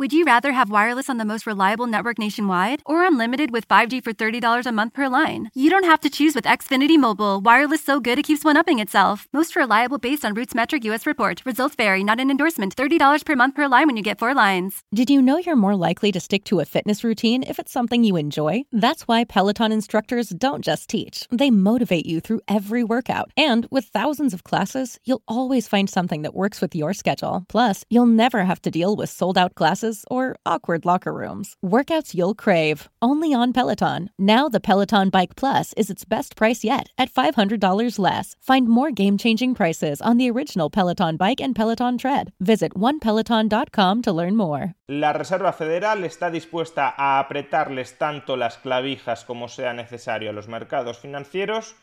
Would you rather have wireless on the most reliable network nationwide or unlimited with 5G for $30 a month per line? You don't have to choose with Xfinity Mobile. Wireless so good it keeps one upping itself. Most reliable based on Roots Metric US report. Results vary, not an endorsement. $30 per month per line when you get four lines. Did you know you're more likely to stick to a fitness routine if it's something you enjoy? That's why Peloton instructors don't just teach, they motivate you through every workout. And with thousands of classes, you'll always find something that works with your schedule. Plus, you'll never have to deal with sold out classes or awkward locker rooms. Workouts you'll crave, only on Peloton. Now the Peloton Bike Plus is its best price yet at $500 less. Find more game changing prices on the original Peloton Bike and Peloton Tread. Visit onepeloton.com to learn more. La Reserva Federal está dispuesta a apretarles tanto las clavijas como sea necesario a los mercados financieros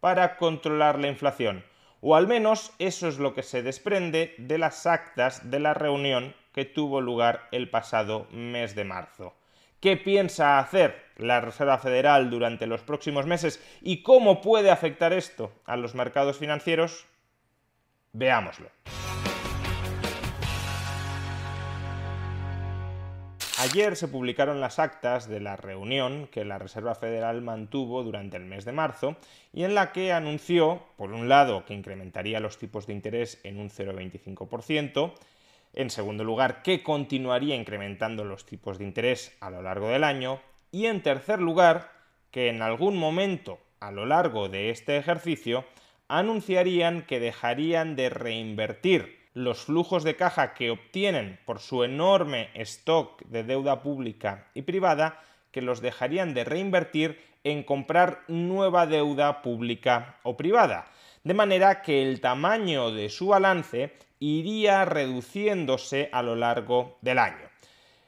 para controlar la inflación. O al menos eso es lo que se desprende de las actas de la reunión que tuvo lugar el pasado mes de marzo. ¿Qué piensa hacer la Reserva Federal durante los próximos meses y cómo puede afectar esto a los mercados financieros? Veámoslo. Ayer se publicaron las actas de la reunión que la Reserva Federal mantuvo durante el mes de marzo y en la que anunció, por un lado, que incrementaría los tipos de interés en un 0,25%, en segundo lugar, que continuaría incrementando los tipos de interés a lo largo del año. Y en tercer lugar, que en algún momento a lo largo de este ejercicio anunciarían que dejarían de reinvertir los flujos de caja que obtienen por su enorme stock de deuda pública y privada, que los dejarían de reinvertir en comprar nueva deuda pública o privada. De manera que el tamaño de su balance iría reduciéndose a lo largo del año.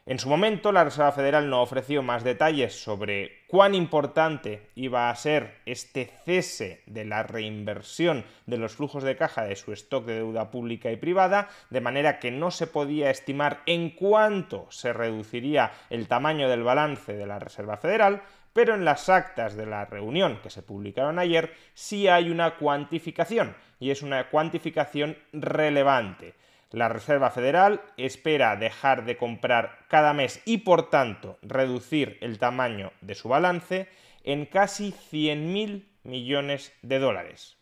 En su momento, la Reserva Federal no ofreció más detalles sobre cuán importante iba a ser este cese de la reinversión de los flujos de caja de su stock de deuda pública y privada, de manera que no se podía estimar en cuánto se reduciría el tamaño del balance de la Reserva Federal, pero en las actas de la reunión que se publicaron ayer sí hay una cuantificación y es una cuantificación relevante. La Reserva Federal espera dejar de comprar cada mes y por tanto reducir el tamaño de su balance en casi 100.000 millones de dólares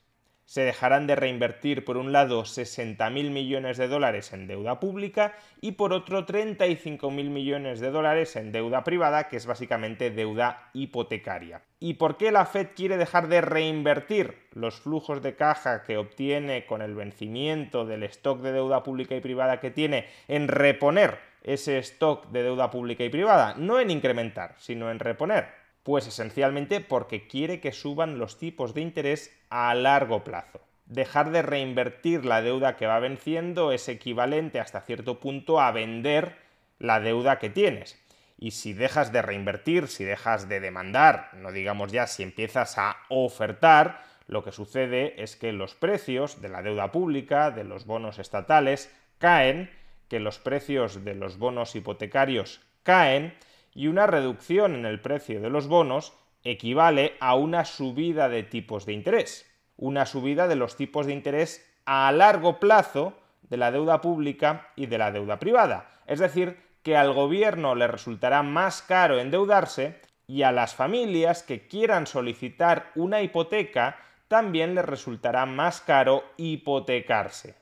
se dejarán de reinvertir por un lado 60.000 millones de dólares en deuda pública y por otro 35.000 millones de dólares en deuda privada, que es básicamente deuda hipotecaria. ¿Y por qué la Fed quiere dejar de reinvertir los flujos de caja que obtiene con el vencimiento del stock de deuda pública y privada que tiene en reponer ese stock de deuda pública y privada? No en incrementar, sino en reponer. Pues esencialmente porque quiere que suban los tipos de interés a largo plazo. Dejar de reinvertir la deuda que va venciendo es equivalente hasta cierto punto a vender la deuda que tienes. Y si dejas de reinvertir, si dejas de demandar, no digamos ya si empiezas a ofertar, lo que sucede es que los precios de la deuda pública, de los bonos estatales, caen, que los precios de los bonos hipotecarios caen y una reducción en el precio de los bonos equivale a una subida de tipos de interés, una subida de los tipos de interés a largo plazo de la deuda pública y de la deuda privada. Es decir, que al gobierno le resultará más caro endeudarse y a las familias que quieran solicitar una hipoteca también les resultará más caro hipotecarse.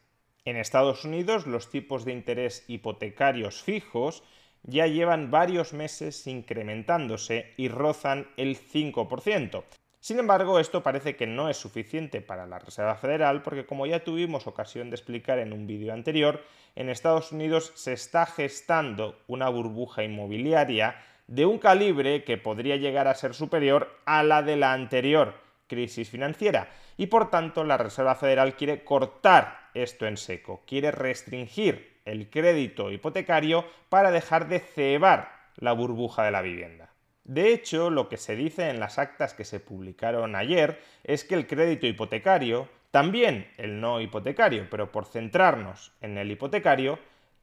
En Estados Unidos los tipos de interés hipotecarios fijos ya llevan varios meses incrementándose y rozan el 5%. Sin embargo, esto parece que no es suficiente para la Reserva Federal porque, como ya tuvimos ocasión de explicar en un vídeo anterior, en Estados Unidos se está gestando una burbuja inmobiliaria de un calibre que podría llegar a ser superior a la de la anterior crisis financiera y por tanto la Reserva Federal quiere cortar esto en seco, quiere restringir el crédito hipotecario para dejar de cebar la burbuja de la vivienda. De hecho, lo que se dice en las actas que se publicaron ayer es que el crédito hipotecario, también el no hipotecario, pero por centrarnos en el hipotecario,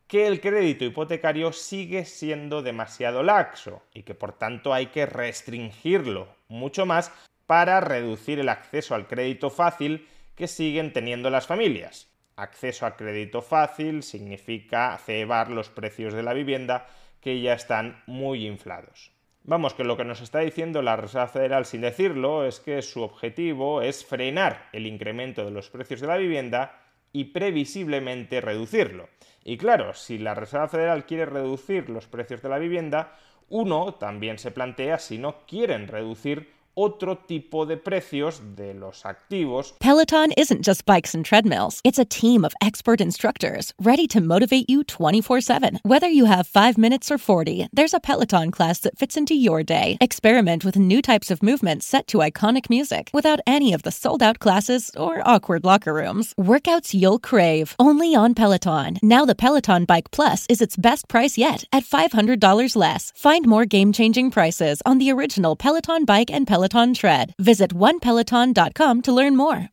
que el crédito hipotecario sigue siendo demasiado laxo y que por tanto hay que restringirlo mucho más para reducir el acceso al crédito fácil que siguen teniendo las familias. Acceso a crédito fácil significa cebar los precios de la vivienda que ya están muy inflados. Vamos, que lo que nos está diciendo la Reserva Federal sin decirlo es que su objetivo es frenar el incremento de los precios de la vivienda y previsiblemente reducirlo. Y claro, si la Reserva Federal quiere reducir los precios de la vivienda, uno también se plantea si no quieren reducir otro tipo de precios de los activos. Peloton isn't just bikes and treadmills. It's a team of expert instructors ready to motivate you 24/7. Whether you have 5 minutes or 40, there's a Peloton class that fits into your day. Experiment with new types of movements set to iconic music without any of the sold-out classes or awkward locker rooms. Workouts you'll crave, only on Peloton. Now the Peloton Bike Plus is its best price yet at $500 less. Find more game-changing prices on the original Peloton Bike and Peloton Peloton Tread. Visit onepeloton.com to learn more.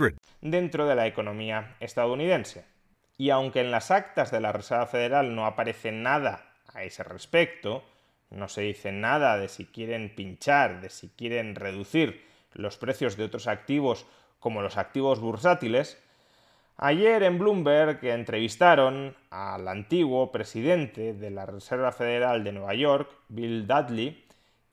888 532 3500. dentro de la economía estadounidense. Y aunque en las actas de la Reserva Federal no aparece nada a ese respecto, no se dice nada de si quieren pinchar, de si quieren reducir los precios de otros activos como los activos bursátiles, ayer en Bloomberg entrevistaron al antiguo presidente de la Reserva Federal de Nueva York, Bill Dudley,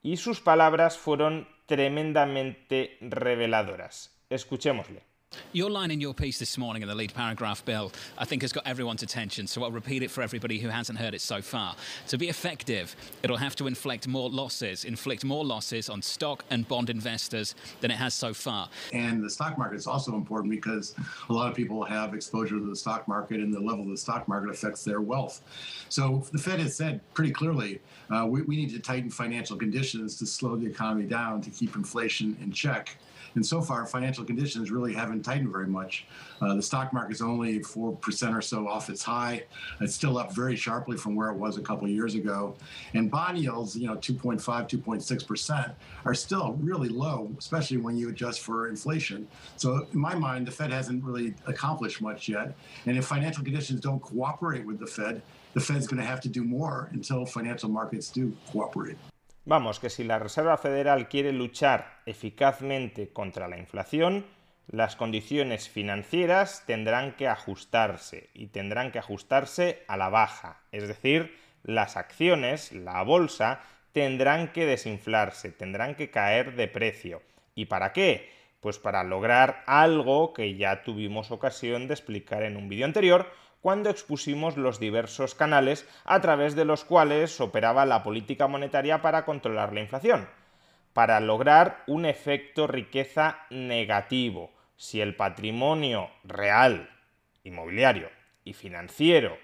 y sus palabras fueron tremendamente reveladoras. Escuchémosle. Your line in your piece this morning in the lead paragraph, Bill, I think has got everyone's attention, so I'll repeat it for everybody who hasn't heard it so far. To be effective, it'll have to inflict more losses, inflict more losses on stock and bond investors than it has so far. And the stock market is also important because a lot of people have exposure to the stock market, and the level of the stock market affects their wealth. So the Fed has said pretty clearly uh, we, we need to tighten financial conditions to slow the economy down to keep inflation in check. And so far, financial conditions really haven't tightened very much. Uh, the stock market's only 4% or so off its high. It's still up very sharply from where it was a couple of years ago. And bond yields, you know, 2.5, 2.6% are still really low, especially when you adjust for inflation. So in my mind, the Fed hasn't really accomplished much yet. And if financial conditions don't cooperate with the Fed, the Fed's going to have to do more until financial markets do cooperate. Vamos, que si la Reserva Federal quiere luchar eficazmente contra la inflación, las condiciones financieras tendrán que ajustarse y tendrán que ajustarse a la baja. Es decir, las acciones, la bolsa, tendrán que desinflarse, tendrán que caer de precio. ¿Y para qué? Pues para lograr algo que ya tuvimos ocasión de explicar en un vídeo anterior, cuando expusimos los diversos canales a través de los cuales operaba la política monetaria para controlar la inflación, para lograr un efecto riqueza negativo. Si el patrimonio real, inmobiliario y financiero,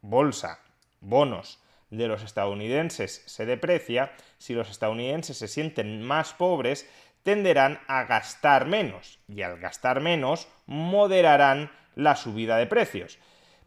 bolsa, bonos de los estadounidenses se deprecia, si los estadounidenses se sienten más pobres, tenderán a gastar menos y al gastar menos moderarán la subida de precios.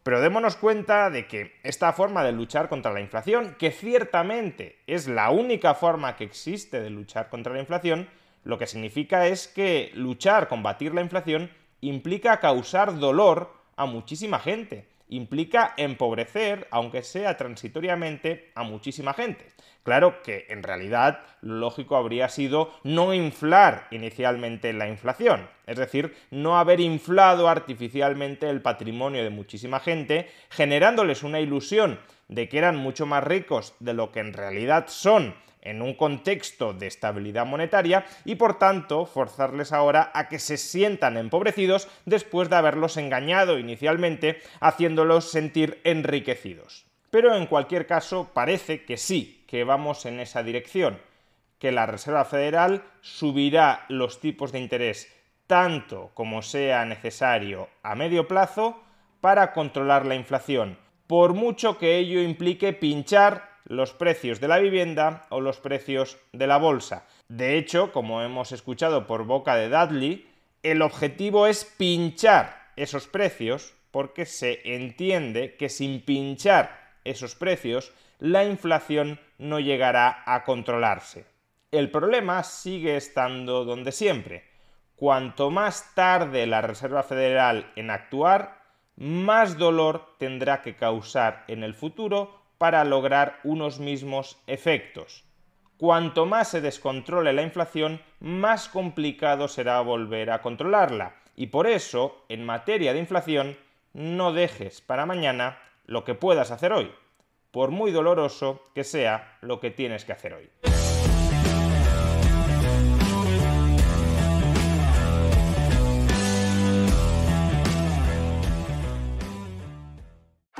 Pero démonos cuenta de que esta forma de luchar contra la inflación, que ciertamente es la única forma que existe de luchar contra la inflación, lo que significa es que luchar, combatir la inflación, implica causar dolor a muchísima gente, implica empobrecer, aunque sea transitoriamente, a muchísima gente. Claro que en realidad lo lógico habría sido no inflar inicialmente la inflación, es decir, no haber inflado artificialmente el patrimonio de muchísima gente, generándoles una ilusión de que eran mucho más ricos de lo que en realidad son en un contexto de estabilidad monetaria y por tanto forzarles ahora a que se sientan empobrecidos después de haberlos engañado inicialmente haciéndolos sentir enriquecidos. Pero en cualquier caso parece que sí, que vamos en esa dirección, que la Reserva Federal subirá los tipos de interés tanto como sea necesario a medio plazo para controlar la inflación, por mucho que ello implique pinchar los precios de la vivienda o los precios de la bolsa. De hecho, como hemos escuchado por boca de Dudley, el objetivo es pinchar esos precios porque se entiende que sin pinchar esos precios la inflación no llegará a controlarse. El problema sigue estando donde siempre. Cuanto más tarde la Reserva Federal en actuar, más dolor tendrá que causar en el futuro para lograr unos mismos efectos. Cuanto más se descontrole la inflación, más complicado será volver a controlarla. Y por eso, en materia de inflación, no dejes para mañana lo que puedas hacer hoy por muy doloroso que sea lo que tienes que hacer hoy.